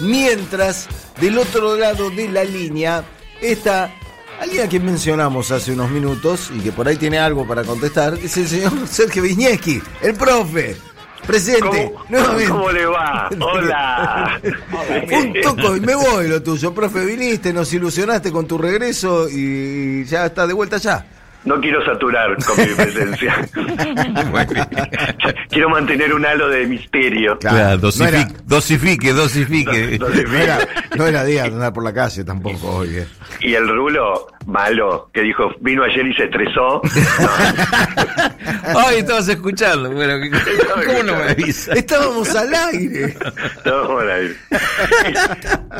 Mientras, del otro lado de la línea, está alguien a quien mencionamos hace unos minutos y que por ahí tiene algo para contestar, es el señor Sergio Viñeski, el profe. Presidente, ¿Cómo, nuevamente. ¿Cómo le va? Hola. Un toco y me voy lo tuyo, profe. Viniste, nos ilusionaste con tu regreso y ya está de vuelta ya. No quiero saturar con mi presencia. quiero mantener un halo de misterio. Claro, Claro, no dosifique, era- dosifique, dosifique. No- era, no era día de andar por la calle tampoco hoy. Y el rulo, malo, que dijo, vino ayer y se estresó. Ay, estabas escuchando. Bueno, ¿cómo no me avisas? Estábamos al aire. No, bueno, ahí.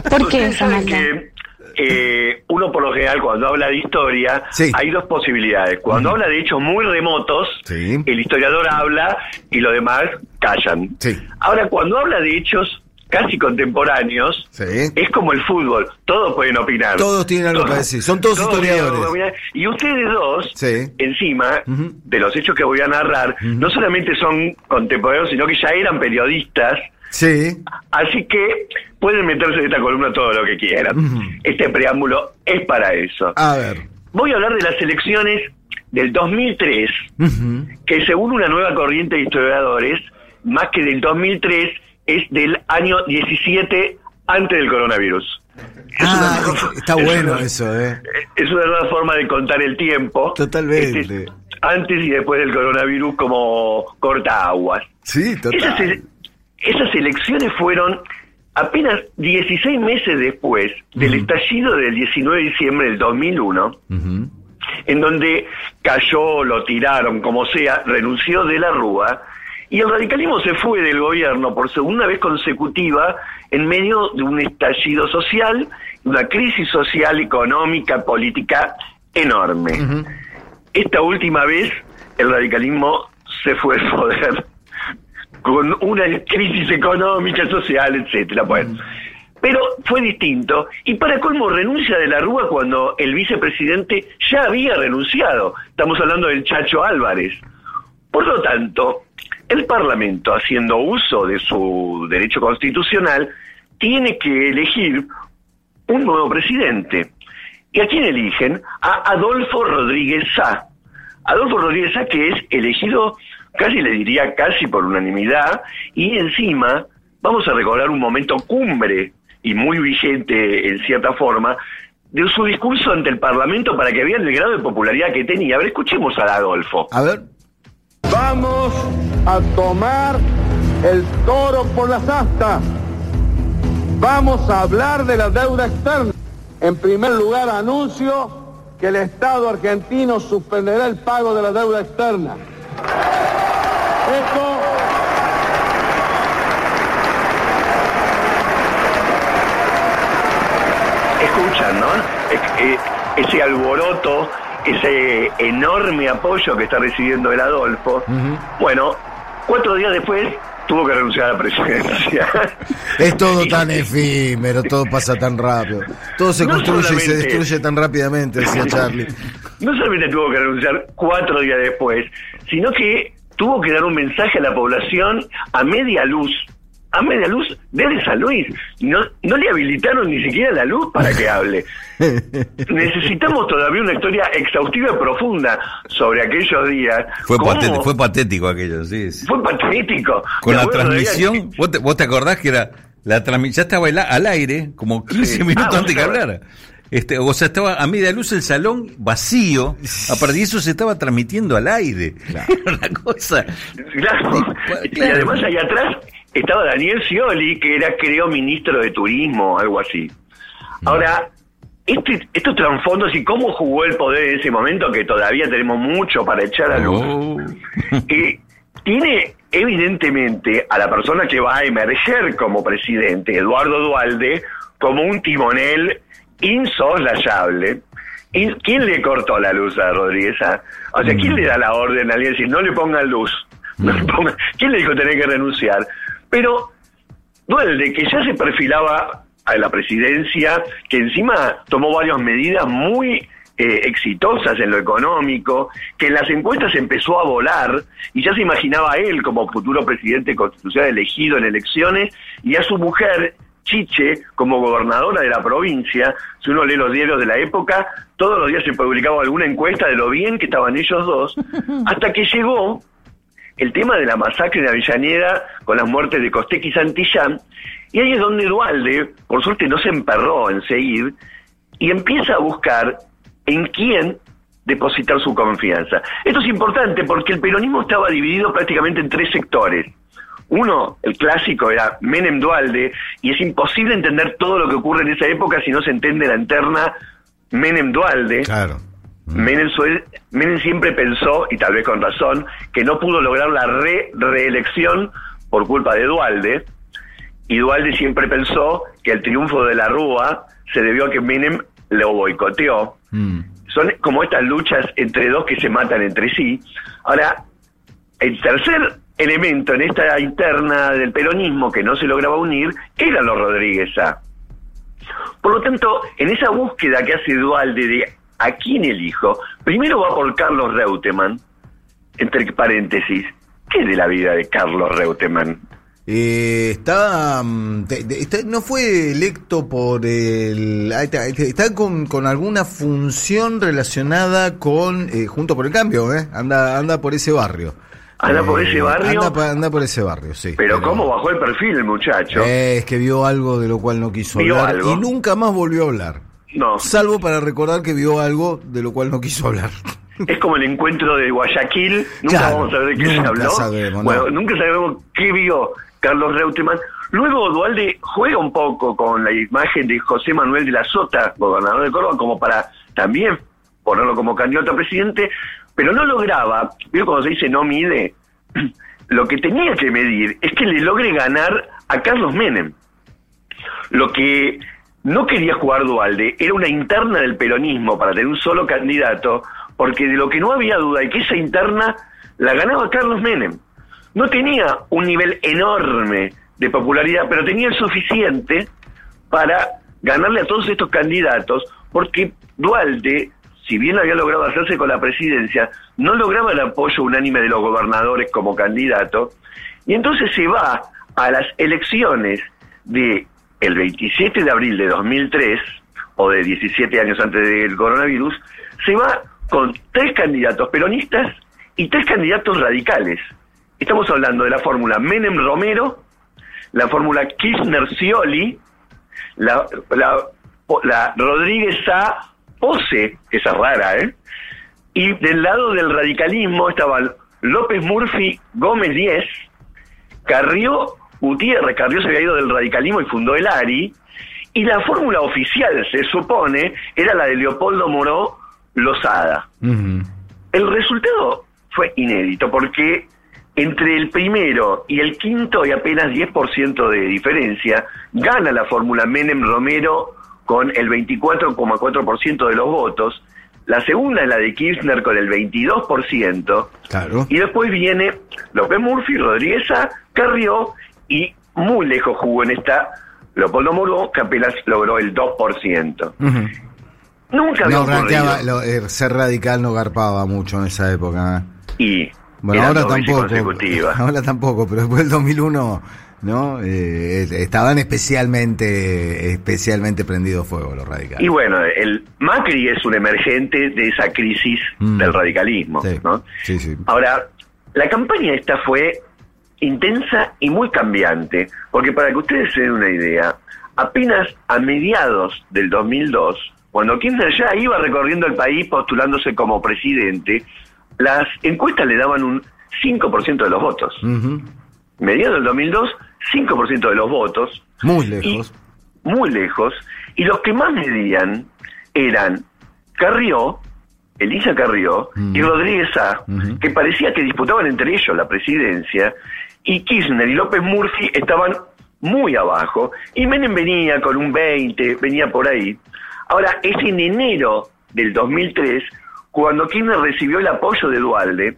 ¿Por qué maldad? que eh, uno por lo general cuando habla de historia Sí. hay dos posibilidades. Cuando habla de hechos muy remotos, Sí. el historiador habla y los demás callan. Sí. Ahora, cuando habla de hechos casi contemporáneos, Sí. es como el fútbol, todos pueden opinar. Todos tienen algo para decir, son todos tienen historiadores. Y ustedes dos, Sí. encima de los hechos que voy a narrar, no solamente son contemporáneos, sino que ya eran periodistas. Sí. Así que pueden meterse en esta columna todo lo que quieran. Este preámbulo es para eso. A ver. Voy a hablar de las elecciones del 2003, Ujú. que según una nueva corriente de historiadores, más que del 2003, es del año 17 antes del coronavirus. Es Ah, es- está es bueno una- eso, ¿eh? Es una nueva forma de contar el tiempo. Totalmente. Este es antes y después del coronavirus como corta aguas. Sí, total. Esas elecciones fueron apenas 16 meses después del estallido del 19 de diciembre del 2001, Ujú. en donde cayó, lo tiraron, como sea, renunció de la Rúa, y el radicalismo se fue del gobierno por segunda vez consecutiva en medio de un estallido social, una crisis social, económica, política enorme. Esta última vez el radicalismo se fue al poder con una crisis económica, social, etcétera. Bueno, pero fue distinto y para colmo renuncia de la Rúa cuando el vicepresidente ya había renunciado. Estamos hablando del Chacho Álvarez. Por lo tanto, el Parlamento, haciendo uso de su derecho constitucional, tiene que elegir un nuevo presidente. ¿Y a quién eligen? A Adolfo Rodríguez Sá. Adolfo Rodríguez Sá que es elegido, casi le diría casi por unanimidad, y encima vamos a recordar un momento cumbre y muy vigente en cierta forma de su discurso ante el Parlamento para que vean el grado de popularidad que tenía. A ver, escuchemos a Adolfo. A ver. Vamos a tomar el toro por las astas. Vamos a hablar de la deuda externa. En primer lugar, anuncio que el Estado argentino suspenderá el pago de la deuda externa. Esto Escuchan, ¿no? E- Ese alboroto, ese enorme apoyo que está recibiendo el Adolfo. Bueno, cuatro días después tuvo que renunciar a la presidencia. Es todo tan efímero, todo pasa tan rápido. Todo se No construye y se destruye tan rápidamente, decía Charlie. no solamente tuvo que renunciar cuatro días después, sino que tuvo que dar un mensaje a la población a media luz, a media luz desde San Luis. No, no le habilitaron ni siquiera la luz para que hable. Necesitamos todavía una historia exhaustiva y profunda sobre aquellos días. Fue, patético, fue patético aquello, sí. sí. Fue patético. Con la transmisión, ¿vos te, vos te acordás que era la transmisión, ya estaba al- aire, como 15 Sí. minutos Ah, antes que hablara. Este, o sea, estaba a media luz el salón vacío, aparte de eso se estaba transmitiendo al aire. Una cosa. Claro. Y Claro. además ahí atrás estaba Daniel Scioli, que era, creo, ministro de Turismo, algo así. Ahora, este, estos trasfondos y cómo jugó el poder en ese momento, que todavía tenemos mucho para echar a luz, Oh. eh, tiene evidentemente a la persona que va a emerger como presidente, Eduardo Dualde, como un timonel insoslayable. ¿Y quién le cortó la luz a Rodríguez? ah? O sea, ¿quién le da la orden a alguien decir no le pongan luz? No le pongan- ¿Quién le dijo tener que renunciar? Pero Dualde, que ya se perfilaba a la presidencia, que encima tomó varias medidas muy eh, exitosas en lo económico, que en las encuestas empezó a volar y ya se imaginaba a él como futuro presidente constitucional elegido en elecciones y a su mujer, Chiche como gobernadora de la provincia. Si uno lee los diarios de la época, todos los días se publicaba alguna encuesta de lo bien que estaban ellos dos, hasta que llegó el tema de la masacre de Avellaneda con las muertes de Costec y Santillán, y ahí es donde Dualde, por suerte, no se emperró en seguir y empieza a buscar en quién depositar su confianza. Esto es importante porque el peronismo estaba dividido prácticamente en tres sectores. Uno, el clásico, era Menem Dualde, y es imposible entender todo lo que ocurre en esa época si no se entiende la interna Menem Dualde. Claro. Menem, Menem siempre pensó, y tal vez con razón, que no pudo lograr la re reelección por culpa de Dualde, y Dualde siempre pensó que el triunfo de la Rúa se debió a que Menem lo boicoteó. Mm. Son como estas luchas entre dos que se matan entre sí. Ahora, el tercer elemento en esta interna del peronismo que no se lograba unir eran los Rodríguez A. Por lo tanto, en esa búsqueda que hace Dualde de a quién elijo, primero va por Carlos Reutemann, entre paréntesis, ¿qué de la vida de Carlos Reutemann? Eh, está, mm, no fue electo por el está, con, con alguna función relacionada con eh, junto por el cambio eh anda anda por ese barrio ¿Anda por ese barrio? anda, pa- anda por ese barrio sí Pero ¿cómo bajó el perfil el muchacho? Eh, es que vio algo de lo cual no quiso ¿Vio hablar algo? y nunca más volvió a hablar No, salvo para recordar que vio algo de lo cual no quiso hablar es como el encuentro de Guayaquil, nunca Claro, vamos a ver de qué se habló. sabemos, bueno, no. nunca sabemos qué vio Carlos Reutemann. Luego Dualde juega un poco con la imagen de José Manuel de la Sota, gobernador de Córdoba, como para también ponerlo como candidato a presidente, pero no lograba, vio cuando se dice no mide, lo que tenía que medir es que le logre ganar a Carlos Menem. Lo que no quería jugar Dualde era una interna del peronismo para tener un solo candidato, porque de lo que no había duda es que esa interna la ganaba Carlos Menem. No tenía un nivel enorme de popularidad, pero tenía el suficiente para ganarle a todos estos candidatos, porque Dualde, si bien había logrado hacerse con la presidencia, no lograba el apoyo unánime de los gobernadores como candidato, y entonces se va a las elecciones de el 27 de abril de 2003, o de 17 años antes del coronavirus, se va con tres candidatos peronistas y tres candidatos radicales. Estamos hablando de la fórmula Menem-Romero, la fórmula Kirchner-Scioli, la, la, la Rodríguez A. Pose, esa es rara, ¿eh? Y del lado del radicalismo estaban López Murphy Gómez Díez, Carrió Gutiérrez, Carrió se había ido del radicalismo y fundó el ARI, y la fórmula oficial, se supone, era la de Leopoldo Moró Lozada. El resultado fue inédito porque entre el primero y el quinto hay apenas 10% de diferencia. Gana la fórmula Menem Romero con el 24,4% de los votos. La segunda es la de Kirchner con el 22%. claro Y después viene López Murphy, Rodríguez A, Carrió y muy lejos jugó en esta Leopoldo Moró, que apenas logró el 2%. Ujú. Nunca había no ocurrido. ranqueaba, lo- eh, ser radical no garpaba mucho en esa época ¿eh? Y Bueno, ahora tampoco. Ahora tampoco, pero después del 2001, ¿no? Eh, estaban especialmente especialmente prendidos fuego los radicales. Y bueno, el Macri es un emergente de esa crisis Mm. del radicalismo, Sí, ¿no? sí, sí. Ahora, la campaña esta fue intensa y muy cambiante, porque para que ustedes se den una idea, apenas a mediados del 2002, cuando Kirchner ya iba recorriendo el país postulándose como presidente, las encuestas le daban un 5% de los votos. Ujú. Mediados del 2002, 5% de los votos, Muy lejos. y muy lejos, y los que más medían eran Carrió, Elisa Carrió Mm. y Rodríguez A, que parecía que disputaban entre ellos la presidencia, y Kirchner y López Murphy estaban muy abajo, y Menem venía con un 20, venía por ahí. Ahora, es en enero del 2003 cuando Kirchner recibió el apoyo de Dualde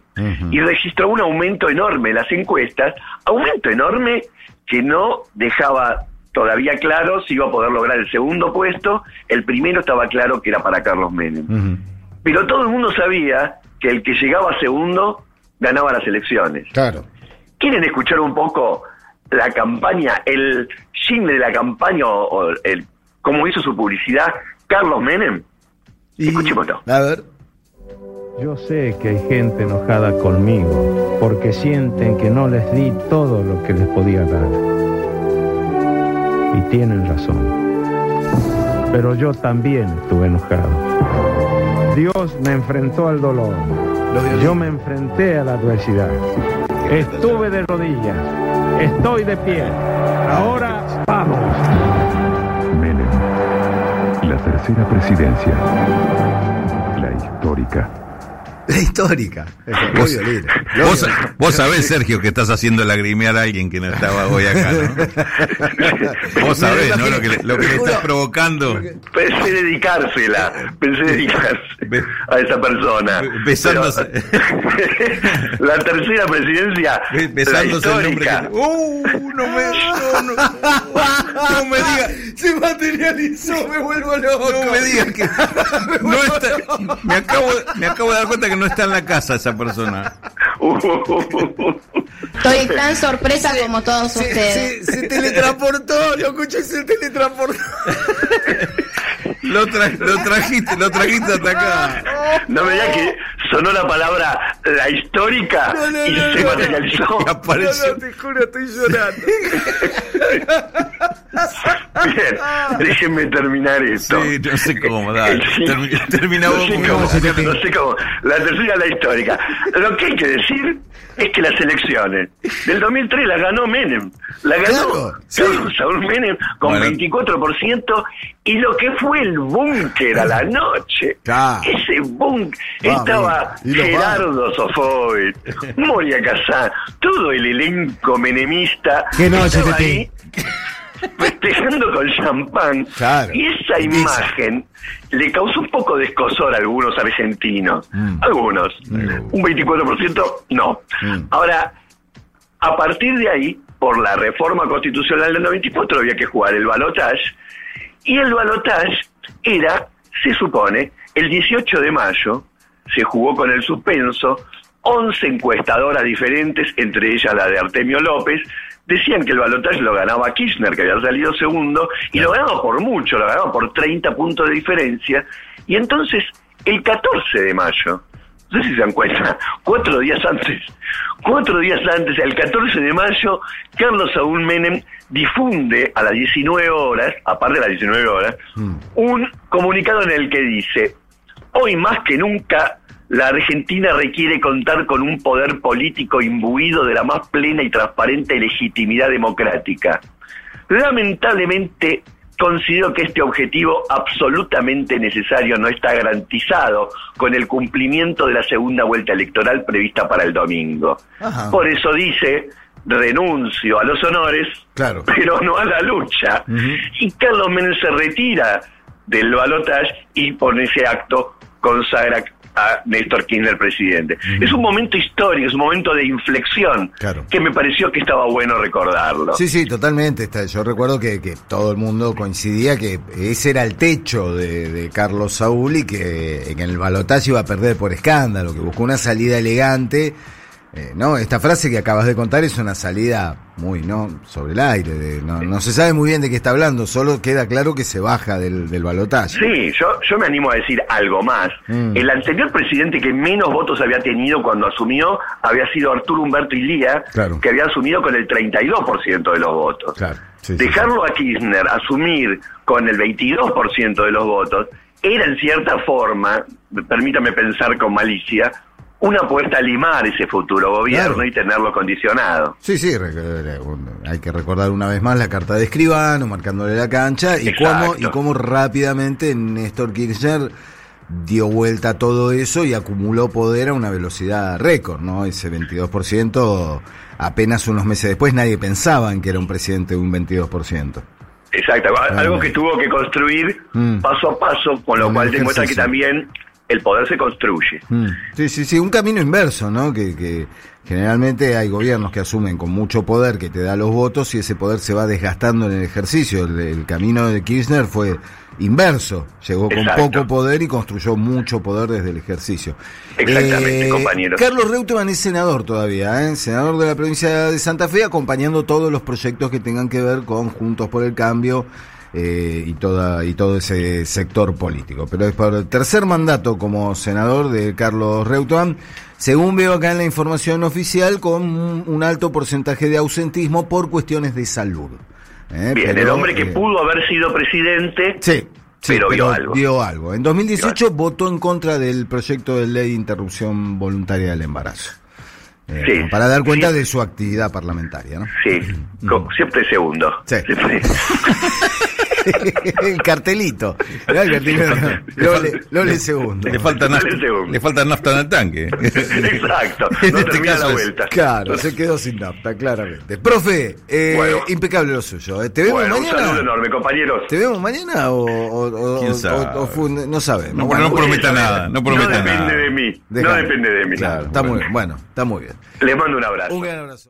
y registró un aumento enorme en las encuestas, aumento enorme que no dejaba todavía claro si iba a poder lograr el segundo puesto, el primero estaba claro que era para Carlos Menem. Pero todo el mundo sabía que el que llegaba segundo ganaba las elecciones. Claro. ¿Quieren escuchar un poco la campaña, el jingle de la campaña o, o el cómo hizo su publicidad Carlos Menem? Y- Escuchémoslo. A ver. Yo sé que hay gente enojada conmigo porque sienten que no les di todo lo que les podía dar. Y tienen razón. Pero yo también estuve enojado. Dios me enfrentó al dolor. Yo me enfrenté a la adversidad. Estuve de rodillas. Estoy de pie. Ahora vamos. Menem. La tercera presidencia. Histórica. La histórica. Vos, vos, sabés, Sergio, que estás haciendo lagrimear a alguien que no estaba hoy acá, ¿no? Vos sabés, ¿no? Lo que, le- lo que le estás provocando. Pensé dedicársela, pensé dedicarse a esa persona. besándose. Pero- la tercera presidencia, Be- Besándose la el nombre que... ¡Uh! No me, no, no, no me digas, Se materializó, me vuelvo loco. no me digas que no está, me acabo, me acabo de dar cuenta que no está en la casa esa persona. Estoy tan sorpresa como todos Se, ustedes. se, se teletransportó, lo escuché, se teletransportó. Lo, tra- lo trajiste, lo trajiste hasta acá. no me digas que sonó la palabra la histórica No, no, y no, se no. materializó. Apareció. No, no, te juro, estoy llorando. Bien, déjenme terminar esto. Sí, no sé cómo, dale. Sí. Termi- termina no sé cómo, vos- no sé cómo. La tercera la histórica. Lo que hay que decir es que las elecciones del 2003 las ganó Menem. La ganó Claro, sí. Carlos Saúl Menem con Bueno. 24% y lo que fue el búnker a la noche. Claro. Ese búnker. Estaba Gerardo Sofovich, Moria Kazán, todo el elenco menemista. Qué noche, festejando con champán. Claro. Y esa imagen le causó un poco de escosor a algunos argentinos. Algunos. Un 24% no. Mm. Ahora, a partir de ahí, por la reforma constitucional del 94, había que jugar el balotage. Y el balotage era, se supone, el 18 de mayo, se jugó con el suspenso, 11 encuestadoras diferentes, entre ellas la de Artemio López, decían que el balotaje lo ganaba Kirchner, que había salido segundo, y lo ganaba por mucho, lo ganaba por 30 puntos de diferencia, y entonces, el 14 de mayo, no sé si se dan cuenta, cuatro días antes, cuatro días antes, el 14 de mayo, Carlos Saúl Menem difunde a las 19 horas, aparte de las 19 horas, un comunicado en el que dice, hoy más que nunca, la Argentina requiere contar con un poder político imbuido de la más plena y transparente legitimidad democrática. Lamentablemente, considero que este objetivo absolutamente necesario no está garantizado con el cumplimiento de la segunda vuelta electoral prevista para el domingo. Ajá. Por eso dice, renuncio a los honores, Claro. pero no a la lucha. Y Carlos Menem se retira del balotaje y por ese acto consagra a Néstor Kirchner presidente. Es un momento histórico, es un momento de inflexión Claro. que me pareció que estaba bueno recordarlo. Sí, sí, totalmente. Está- Yo recuerdo que, que todo el mundo coincidía que ese era el techo de, de Carlos Saúl y que en el balotaje iba a perder por escándalo, que buscó una salida elegante. Eh, no, esta frase que acabas de contar es una salida muy, ¿no? Sobre el aire. de- no, no se sabe muy bien de qué está hablando, solo queda claro que se baja del, del balotaje. Sí, yo, yo me animo a decir algo más. Mm. El anterior presidente que menos votos había tenido cuando asumió había sido Arturo Humberto Ilía, Claro. que había asumido con el 32% de los votos. Claro, sí, sí, Dejarlo a Kirchner asumir con el 22% de los votos era en cierta forma, permítame pensar con malicia, una apuesta a limar ese futuro gobierno Claro. y tenerlo condicionado. Sí, sí, hay que recordar una vez más la carta de escribano, marcándole la cancha, y Exacto. cómo, y cómo rápidamente Néstor Kirchner dio vuelta a todo eso y acumuló poder a una velocidad récord, ¿no? Ese 22%, apenas unos meses después nadie pensaba en que era un presidente de un 22%. Exacto, algo que tuvo que construir Mm. paso a paso, con lo Un cual demuestra que también el poder se construye. Mm. Sí, sí, sí, un camino inverso, ¿no? Que, que generalmente hay gobiernos que asumen con mucho poder que te da los votos y ese poder se va desgastando en el ejercicio. El, el camino de Kirchner fue inverso, llegó con Exacto. poco poder y construyó mucho poder desde el ejercicio. Eh, Exactamente, compañero. Carlos Reutemann es senador todavía, ¿eh? senador de la provincia de Santa Fe, acompañando todos los proyectos que tengan que ver con Juntos por el Cambio eh, y toda y todo ese sector político. Pero es por el tercer mandato como senador de Carlos Reutemann, según veo acá en la información oficial, con un, alto porcentaje de ausentismo por cuestiones de salud. ¿eh? Bien, el hombre que eh, pudo haber sido presidente, Sí. sí, Pero vio algo. vio algo. En 2018 votó en contra del proyecto de ley de interrupción voluntaria del embarazo. Eh, Sí. Para dar cuenta de su actividad parlamentaria, ¿no? sí, co- siempre segundo. Sí. Siempre. el cartelito. Mirá el cartelito. Lole, Lole segundo. Le falta, le falta nafta en el tanque. Exacto, En no este termina caso la es- vuelta. Claro, se quedó sin nafta, claramente. Profe, eh, Bueno. impecable lo suyo. ¿eh? ¿Te vemos Bueno, un saludo mañana? enorme, compañeros. ¿Te vemos mañana o, o, o- ¿Quién o- sabe? o fue un- no sabemos? No, Bueno, no prometa nada, no prometa no depende nada. de mí. No dejalo. depende de mí. Claro, está muy bien. Bueno, está muy bien. Les mando un abrazo. Un gran abrazo.